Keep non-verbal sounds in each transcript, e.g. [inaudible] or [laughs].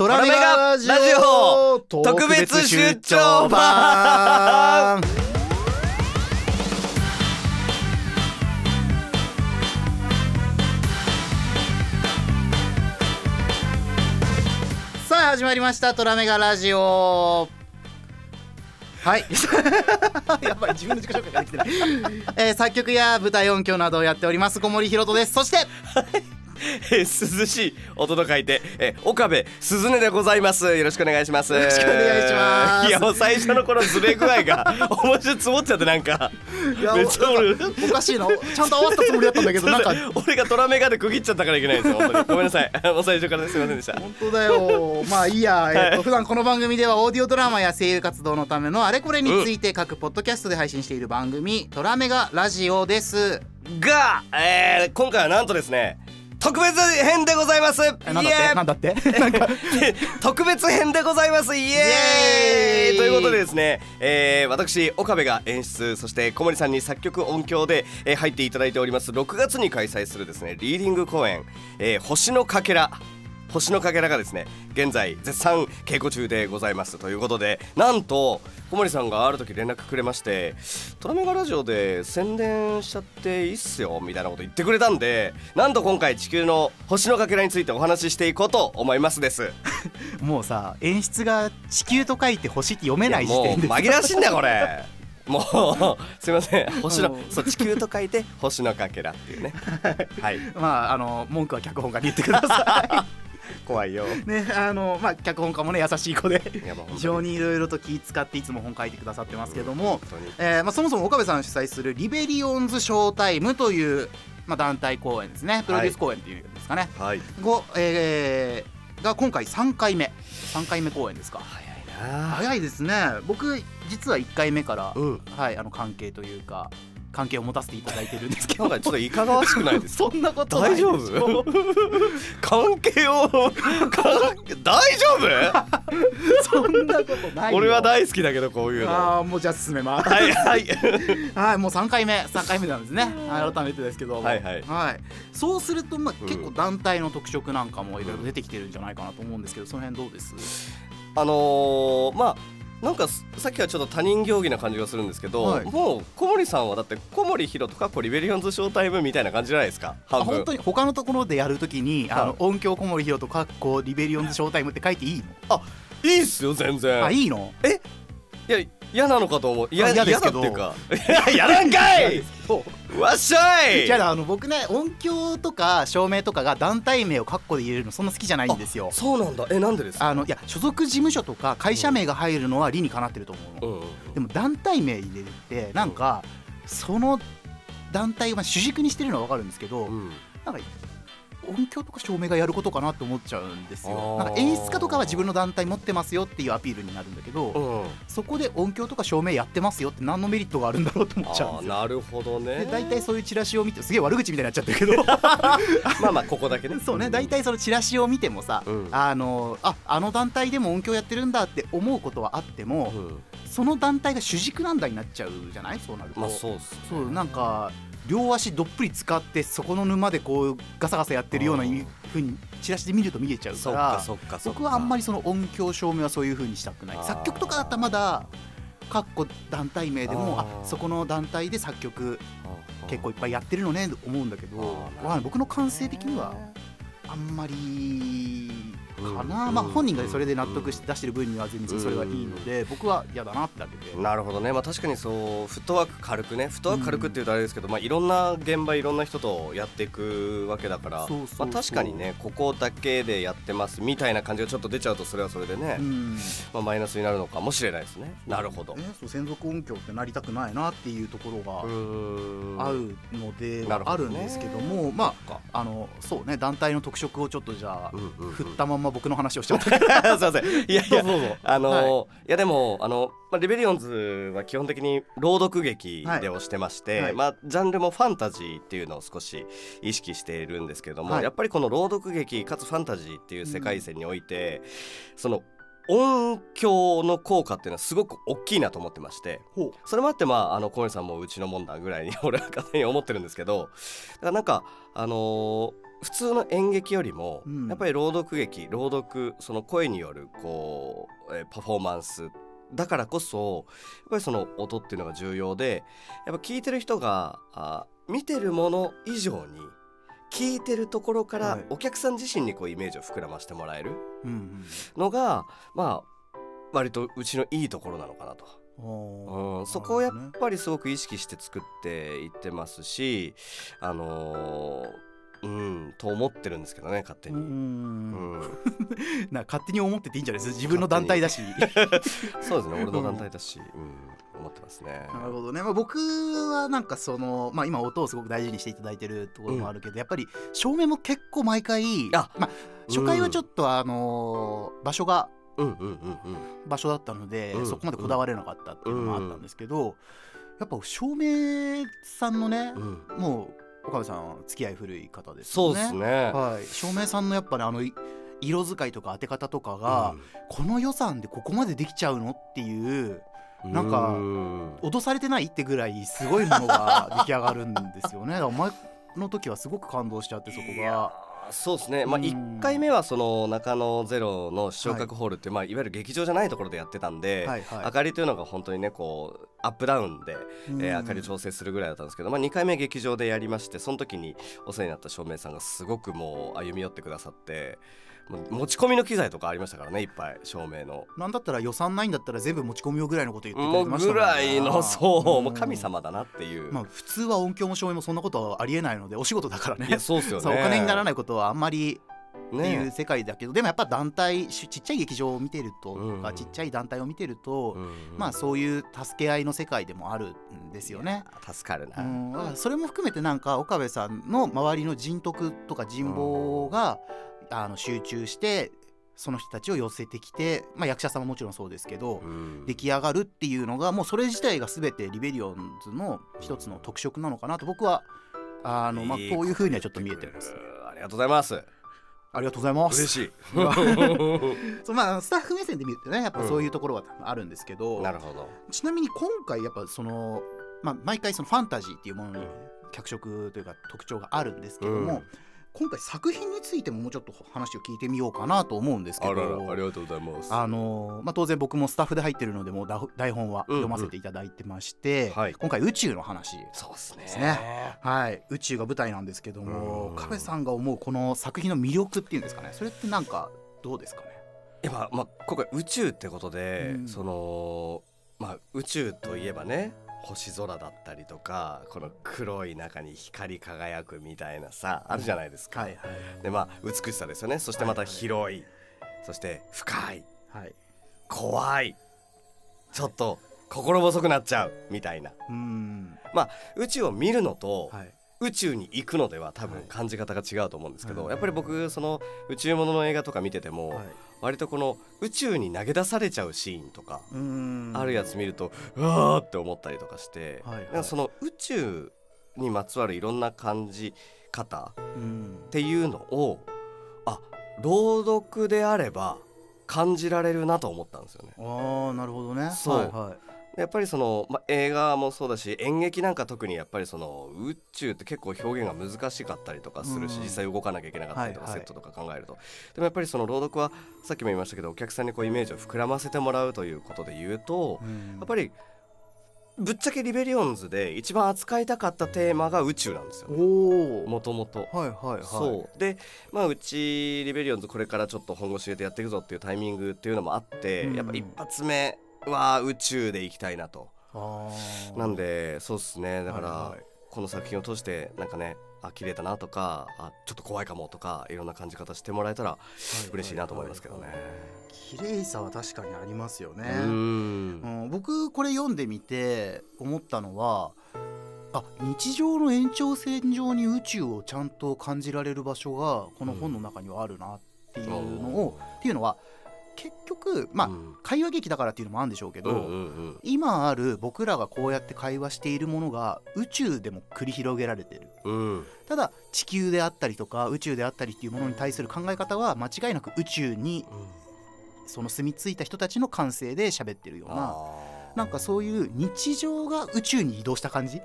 トラメガラジオ特別出張版。さあ始まりました。トラメガラジオ。はい。[laughs] やっぱり自分の自己紹介ができてない、[laughs] えー、作曲や舞台音響などをやっております小森ひろとです。そしてえー涼しい音と書いて、えー岡部鈴音でございます。よろしくお願いします。よろしくお願いします。いやもう最初のこのズレ具合が [laughs] 面白い積もっちゃってなんかめっちゃ俺おかしいな。ちゃんと合わせたつもりだったんだけどなんか。俺がトラメガで区切っちゃったからいけないんですよ本当に。ごめんなさい。もう最初からすいませんでした。本当だよ。まあいいや、えっと普段この番組ではオーディオドラマや声優活動のためのあれこれについて各ポッドキャストで配信している番組「トラメガラジオ」です。が、えー、今回はなんとですね特別編でございます。えなんだって？なんだって？なんか [laughs] [laughs] 特別編でございます。イエーイ。イエーイ。ということでですね、えー、私岡部が演出そして小森さんに作曲音響で、えー入っていただいております。6月に開催するですねリーディング公演「えー星のかけら」星のかけらがですね現在絶賛稽古中でございます。ということでなんと小森さんがある時連絡くれまして「トラメガラジオで宣伝しちゃっていいっすよ」みたいなこと言ってくれたんでなんと今回地球の星のかけらについてお話ししていこうと思いますです。[laughs] もうさ演出が地球と書いて星って読めない時 [laughs] もう点で紛らわしいんだよこれ。[laughs] もうすいません。星のもう。そう地球と書いて星のかけらっていうね。はい。まああの文句は脚本家に言ってくださ [laughs] 怖いよ。いねあのまあ脚本家もね優しい子で。非常にいろいろと気使っていつも本書いてくださってますけども、本当に。えーまあ、そもそも岡部さん主催するリベリオンズショータイムという、まあ、団体公演ですね。プロデュース公演っていうんですかね、はい。ごえーが今回3回目。3回目公演ですか。早いな。早いですね。僕実は1回目から、うん。はいあの関係というか関係を持たせていただいてるんですけど。なんかちょっといかがわしくないですか？そんなこと大丈夫？[laughs] 関係を？関大丈そんなことない俺は大好きだけどこういうの。はああもうじゃあ進めます。いはい。[laughs] はいもう3回目。3回目なんですね。はい改めてですけど。はい。はい。そうすると、まあ、うん。結構団体の特色なんかもいろいろ出てきてるんじゃないかなと思うんですけどその辺どうです？あのー、まあなんかすさっきはちょっと他人行儀な感じがするんですけど、はい。もう小森さんはだって小森ひろとかこうリベリオンズショータイムみたいな感じじゃないですか本当に他のところでやるときに、あはい。の音響小森ひろとかっこリベリオンズショータイムって書いていいいいっすよ全然。のあいいの？いや嫌なのかと思う。いやあ嫌ですけど。嫌だっていうか。い [laughs] や嫌なんかい！わっしゃい！じゃああの僕ね音響とか照明とかが団体名をカッコで入れるのそんな好きじゃないんですよ。そうなんだ。えなんでですか？あのいや所属事務所とか会社名が入るのは理にかなってると思うの、うんうん。でも団体名入れるってなんかその団体をまあ主軸にしてるのは分かるんですけど、うん。なんか音響とか照明がやることかなって思っちゃうんですよ。なんか演出家とかは自分の団体持ってますよっていうアピールになるんだけど、うん。そこで音響とか照明やってますよって何のメリットがあるんだろうと思っちゃうんですよ。なるほどね。で大体そういうチラシを見てすげえ悪口みたいになっちゃってるけど。[laughs] まあまあここだけね。そうね大体そのチラシを見てもさ、うん。あのああの団体でも音響やってるんだって思うことはあっても、うん。その団体が主軸なんだになっちゃうじゃない？そうなると、まあそうね。そうなんか両足どっぷり使ってそこの沼でこうガサガサやってるようなうんふうにチラシで見ると見えちゃうからそっかそっか僕はあんまりその音響照明はそういうふうにしたくない。作曲とかだったらまだかっこ団体名でもあそこの団体で作曲結構いっぱいやってるのねと思うんだけど僕の感性的にはあんまりかな、うんまあ本人がそれで納得して出してる分には全然それはいいので僕は嫌だなってだけで。なるほどね、まあ、確かにそうフットワーク軽くねフットワーク軽くっていうとあれですけど、まあ、いろんな現場いろんな人とやっていくわけだからまあ、確かにねここだけでやってますみたいな感じがちょっと出ちゃうとそれはそれでね、うん。まあ、マイナスになるのかもしれないですね。なるほど、ね、そう専属音響ってなりたくないなっていうところがあるのであるんですけどもまああのそうね団体の特色をちょっとじゃあ振ったまんま僕の話をしちゃった。[laughs] すいません。いやいやあのーはい。い、やでもあの、まあ、リベリオンズは基本的に朗読劇でをしてまして、はい。まあ、ジャンルもファンタジーっていうのを少し意識しているんですけども、はい。やっぱりこの朗読劇かつファンタジーっていう世界線において、その音響の効果っていうのはすごく大きいなと思ってましてほそれもあってまああの小森さんもうちのもんだぐらいに [laughs] 俺は勝手に思ってるんですけどだからなんかあのー普通の演劇よりも、うん。やっぱり朗読劇朗読その声によるこう、えーパフォーマンスだからこそやっぱりその音っていうのが重要でやっぱ聞いてる人があ見てるもの以上に聞いてるところからはい。お客さん自身にこうイメージを膨らましてもらえるうんのがまあ割とうちのいいところなのかなと。うんうん、そこをやっぱりすごく意識して作っていってますしあのーうんと思ってるんですけどね勝手うに。うん。ん、[laughs] な勝手に思ってていいんじゃないです。か自分の団体だし。[laughs] そうですね俺の団体だし、うん。思ってますね。なるほどね、まあ、僕はなんかその、まあ、今音をすごく大事にしていただいてるところもあるけど、やっぱり照明も結構毎回あまあ、初回はちょっとあのー場所がうんうんうんうん。場所だったので、うんそこまでこだわれなかったっていうのもあったんですけど、やっぱ照明さんのね、うん。もう岡部さん付き合い古い方ですよね。そうですね。はい、照明さんのやっぱねあのい色使いとか当て方とかが、この予算でここまでできちゃうのっていううんなんかうん脅されてないってぐらいすごいものが出来上がるんですよね。だから前の時はすごく感動しちゃってそこが。ーそうですね、まあ、うん1回目はその中野ゼロの視聴覚ホールって、い。まあ、いわゆる劇場じゃないところでやってたんで、はいはい。明かりというのが本当にねこうアップダウンで、うん。えー明かり調整するぐらいだったんですけど、まあ、2回目劇場でやりましてその時にお世話になった照明さんがすごくもう歩み寄ってくださって持ち込みの機材とかありましたからねいっぱい照明の。なんだったら予算ないんだったら全部持ち込みようぐらいのこと言ってくれてましたぐもんねらいのそう、ん。もう神様だなっていう、まあ普通は音響も照明もそんなことはありえないのでお仕事だからね。そうっすよね。お金にならないことはあんまりっていうね世界だけど、でもやっぱ団体しちっちゃい劇場を見てるととか、うん。ちっちゃい団体を見てると、うん。まあそういう助け合いの世界でもあるんですよね。助かるな、うん、それも含めてなんか岡部さんの周りの人徳とか人望が、あの集中してその人たちを寄せてきて、まあ、役者さんももちろんそうですけど、うん。出来上がるっていうのがもうそれ自体が全てリベリオンズの一つの特色なのかなと僕はあの、まあ、こういうふうにはちょっと見えてます。ありがとうございます。ありがとうございます。嬉しい。[laughs] そうまあスタッフ目線で見るとねやっぱそういうところはあるんですけど、なるほど。ちなみに今回やっぱその、まあ、毎回そのファンタジーっていうものに脚色というか特徴があるんですけども、うん今回作品についてももうちょっと話を聞いてみようかなと思うんですけど。あららありがとうございます。あのまあ、当然僕もスタッフで入ってるのでもうだ台本はうんうん読ませていただいてまして、はい。今回宇宙の話そうですね。ですね。はい、宇宙が舞台なんですけどもうん。カベさんが思うこの作品の魅力っていうんですかね。それってなんかどうですかね？やっぱ、まあ、今回宇宙ってことで、うん。そのまあ宇宙といえばね星空だったりとかこの黒い中に光り輝くみたいなさあるじゃないですか、はいでまあ美しさですよね。そしてまた広い、そして深い。はい。はい怖い。ちょっと心細くなっちゃう。みたいな。うーん宇宙を見るのと、はい宇宙に行くのでは多分はい。感じ方が違うと思うんですけど、はい。やっぱり僕その宇宙ものの映画とか見てても、はい。割とこの宇宙に投げ出されちゃうシーンとか、あるやつ見るとうわーって思ったりとかして、はいはい。その宇宙にまつわるいろんな感じ方うん。っていうのをあ朗読であれば感じられるなと思ったんですよね。ああなるほどね。そう。はいはいやっぱりその、まあ、映画もそうだし演劇なんか特にやっぱりその宇宙って結構表現が難しかったりとかするし、うん。実際動かなきゃいけなかったりとか、はいはい。セットとか考えると。でもやっぱりその朗読はさっきも言いましたけどお客さんにこうイメージを膨らませてもらうということで言うと、うん。やっぱりぶっちゃけリベリオンズで一番扱いたかったテーマが宇宙なんですよおおもともと。はいはいはい。そう。でまあうちリベリオンズこれからちょっと本腰入れてやっていくぞっていうタイミングっていうのもあって、うん。やっぱ一発目は宇宙で行きたいなと。なんでそうっすね。だから、はいはい。この作品を通してなんかねあ綺麗だなとかあちょっと怖いかもとかいろんな感じ方してもらえたら嬉しいなと思いますけどね。綺麗さは確かにありますよね。うーん。うん、僕これ読んでみて思ったのはあ日常の延長線上に宇宙をちゃんと感じられる場所がこの本の中にはあるなっていうのを、っていうのは結局まあ、うん会話劇だからっていうのもあるんでしょうけど、うんうんうん。今ある僕らがこうやって会話しているものが宇宙でも繰り広げられてる。うん。ただ地球であったりとか宇宙であったりっていうものに対する考え方は間違いなく宇宙にその住み着いた人たちの感性で喋ってるようななんかそういう日常が宇宙に移動した感じ？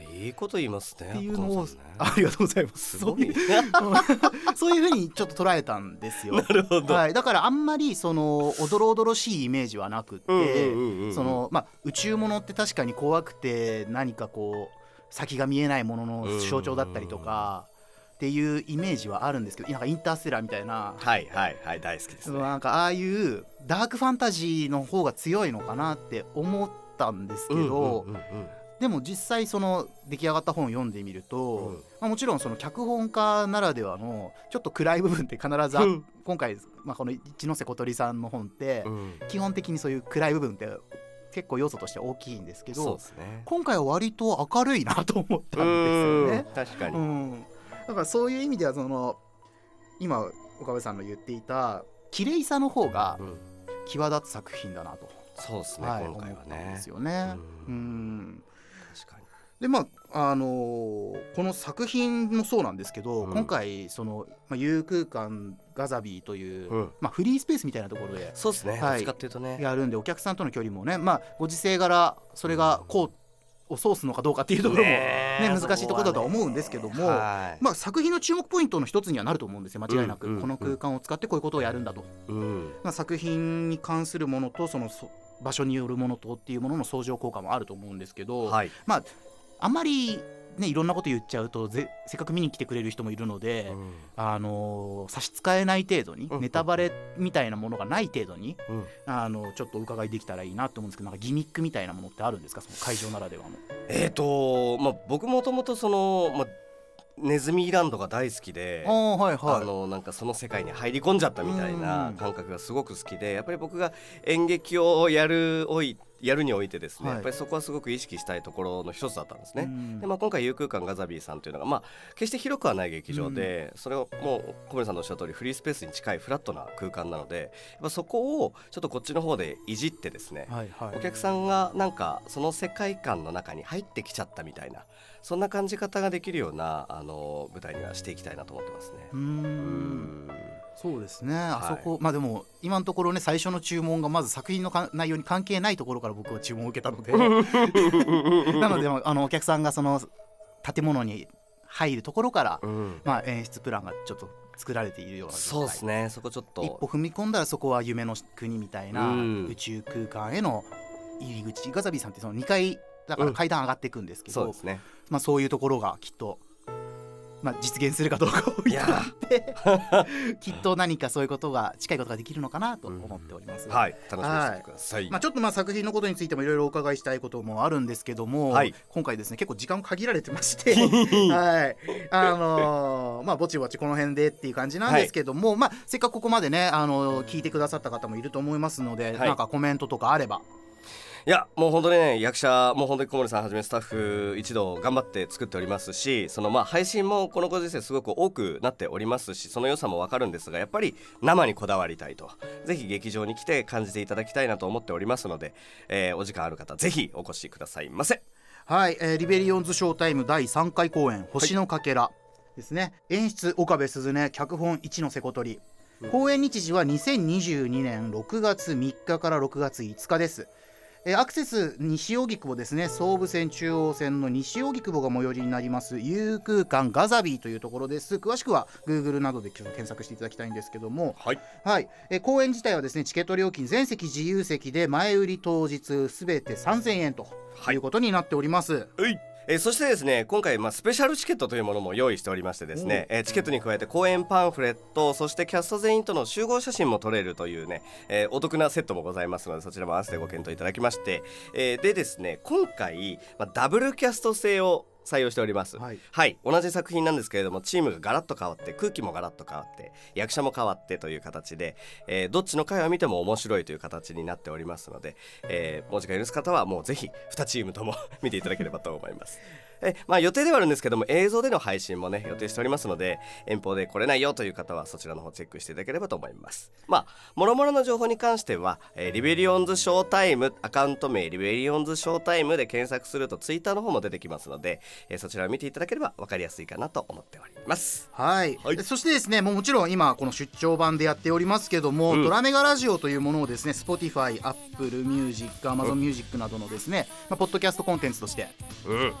いいこと言いますねっていうのを、ね。ありがとうございます。すごい。ね [laughs] そういうふうにちょっと捉えたんですよ。[laughs] はい、だからあんまりそのおどろおどろしいイメージはなくって、うんうんうんうん。そのまあ宇宙物って確かに怖くて何かこう先が見えないものの象徴だったりとかっていうイメージはあるんですけどなんかインターステラーみたいな、はいはいはい大好きですそのねなんかああいうダークファンタジーの方が強いのかなって思ったんですけど、うんうんうんでも実際その出来上がった本を読んでみると、うん。まあ、もちろんその脚本家ならではのちょっと暗い部分って必ずあ、うん。今回、まあ、この一ノ瀬小鳥さんの本って、うん。基本的にそういう暗い部分って結構要素として大きいんですけどね。今回は割と明るいなと思ったんですようん。ね。確かに、うん、だからそういう意味ではその今岡部さんの言っていた綺麗さの方がうん。際立つ作品だなと、そうですね、はい、今回はね。ですよね。ううんでまああのーこの作品もそうなんですけど、うん。今回その、まあ、有空間ガザビーという、うん。まあ、フリースペースみたいなところでそうですね、はい。どってとね。やるんでお客さんとの距離もね、まあ、ご時世柄それがこうをソースのかどうかっていうところも、ねね難しいところだとは思うんですけどもはい。まあ、作品の注目ポイントの一つにはなると思うんですよ間違いなく、うんうんこの空間を使ってこういうことをやるんだと、うん。まあ、作品に関するものとそのそ場所によるものとっていうものの相乗効果もあると思うんですけど、はい。まああんまりねいろんなこと言っちゃうとぜせっかく見に来てくれる人もいるので、うん。あのー差し支えない程度に、うん。ネタバレみたいなものがない程度に、うん。あのちょっとお伺いできたらいいなと思うんですけどなんかギミックみたいなものってあるんですか？その会場ならではの。えっ、とまあ僕もともとその、まあ、ネズミランドが大好きであーはいあのなんかその世界に入り込んじゃったみたいなうん。感覚がすごく好きでやっぱり僕が演劇をやるおいやるにおいてですね、はい。やっぱりそこはすごく意識したいところの一つだったんですね。うん。でまあ、今回有空間ガザビーさんというのが、まあ、決して広くはない劇場で、それをもう小森さんのおっしゃる通りフリースペースに近いフラットな空間なのでやっぱそこをちょっとこっちの方でいじってですね、はいはい。お客さんがなんかその世界観の中に入ってきちゃったみたいなそんな感じ方ができるようなあの舞台にはしていきたいなと思ってますね。うん。ん。そうですね、あそこまあでも今のところね最初の注文がまず作品のか内容に関係ないところから僕は注文を受けたので。[laughs] [laughs] なのであのお客さんがその建物に入るところから、うん。まあ、演出プランがちょっと作られているようなそうですね。そこちょっ一歩と踏み込んだらそこは夢の国みたいなうん。宇宙空間への入り口。ガザビーさんってその2階だから階段上がっていくんですけど、そうですね。まあ、そういうところがきっと、まあ、実現するかどうかを置いておいてきっと何かそういうことが近いことができるのかなと思っております。はい。楽しみにしててください、まあ、ちょっとまあ作品のことについてもいろいろお伺いしたいこともあるんですけども、はい。今回ですね結構時間限られてまして、[laughs] はい。あのーまあぼちぼちこの辺でっていう感じなんですけども、まあ、せっかくここまでね、あのー聞いてくださった方もいると思いますので、はい。なんかコメントとかあればいやもう本当にね役者もう本当に小森さんはじめスタッフ一同頑張って作っておりますしそのまあ配信もこのご時世すごく多くなっておりますしその良さもわかるんですがやっぱり生にこだわりたいと。ぜひ劇場に来て感じていただきたいなと思っておりますので、えーお時間ある方ぜひお越しくださいませ。はい、えーリベリオンズショータイム第3回公演「星のかけら」ですね、演出岡部鈴音脚本一ノ瀬小鳥。公演日時は2022年6月3日から6月5日ですえーアクセス西荻窪ですね。総武線中央線の西荻窪が最寄りになります。有空間ガザビーというところです。詳しくは Google などで検索していただきたいんですけども。はい。はい、えー公演自体はですねチケット料金全席自由席で前売り当日すべて3000円とはいいうことになっております、はいえーそしてですね今回、まあ、スペシャルチケットというものも用意しておりましてですね、えーチケットに加えて公演パンフレットそしてキャスト全員との集合写真も撮れるというね、えーお得なセットもございますのでそちらも合わせてご検討いただきまして、えーでですね今回、まあ、ダブルキャスト制を採用しております。はい。はい。同じ作品なんですけれどもチームがガラッと変わって空気もガラッと変わって役者も変わってという形で、えーどっちの回を見ても面白いという形になっておりますので、えー、もう時間許す方はもうぜひ2チームとも [laughs] 見ていただければと思います。えまあ、予定ではあるんですけども映像での配信もね予定しておりますので遠方で来れないよという方はそちらの方チェックしていただければと思います。まあもろもろの情報に関しては、えーリベリオンズショータイムアカウント名リベリオンズショータイムで検索するとツイッターの方も出てきますので、えーそちらを見ていただければ分かりやすいかなと思っております。はい、はい。そしてですねもうもちろん今この出張版でやっておりますけども、うん。ドラメガラジオというものをですね Spotify、Apple Music、Amazon Music などのですね、まあ、ポッドキャストコンテンツとして、うん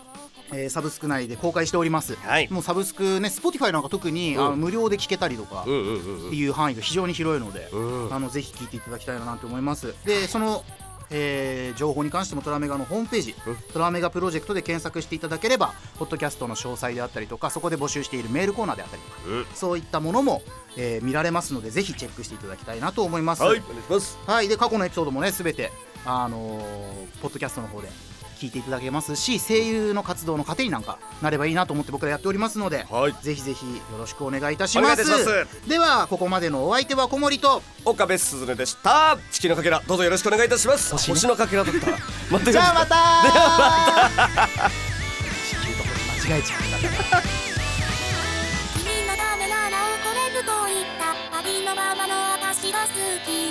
えーサブスク内で公開しております、はい。もうサブスクね Spotify なんか特に、うん。あの無料で聞けたりとかっていう範囲が非常に広いので、うん。あのぜひ聞いていただきたいななんて思います。でその、えー情報に関してもトラメガのホームページ、うん。トラメガプロジェクトで検索していただければポッドキャストの詳細であったりとかそこで募集しているメールコーナーであったりとかうん。そういったものも、えー見られますのでぜひチェックしていただきたいなと思います。はいお願いします。はい、で過去のエピソードもねすべてあのーポッドキャストの方で聞いていただけますし声優の活動の糧になんかなればいいなと思って僕らやっておりますので、はい。ぜひぜひよろしくお願いいたします。ではここまでのお相手は小森と岡部すずねでした。地球のかけらどうぞよろしくお願いいたします。星ね。星のかけらだった待ってくじゃあださいまた [laughs] 地球と星間違えちゃった。[laughs] 君のためなら怒れると言った。ありのままの私が好き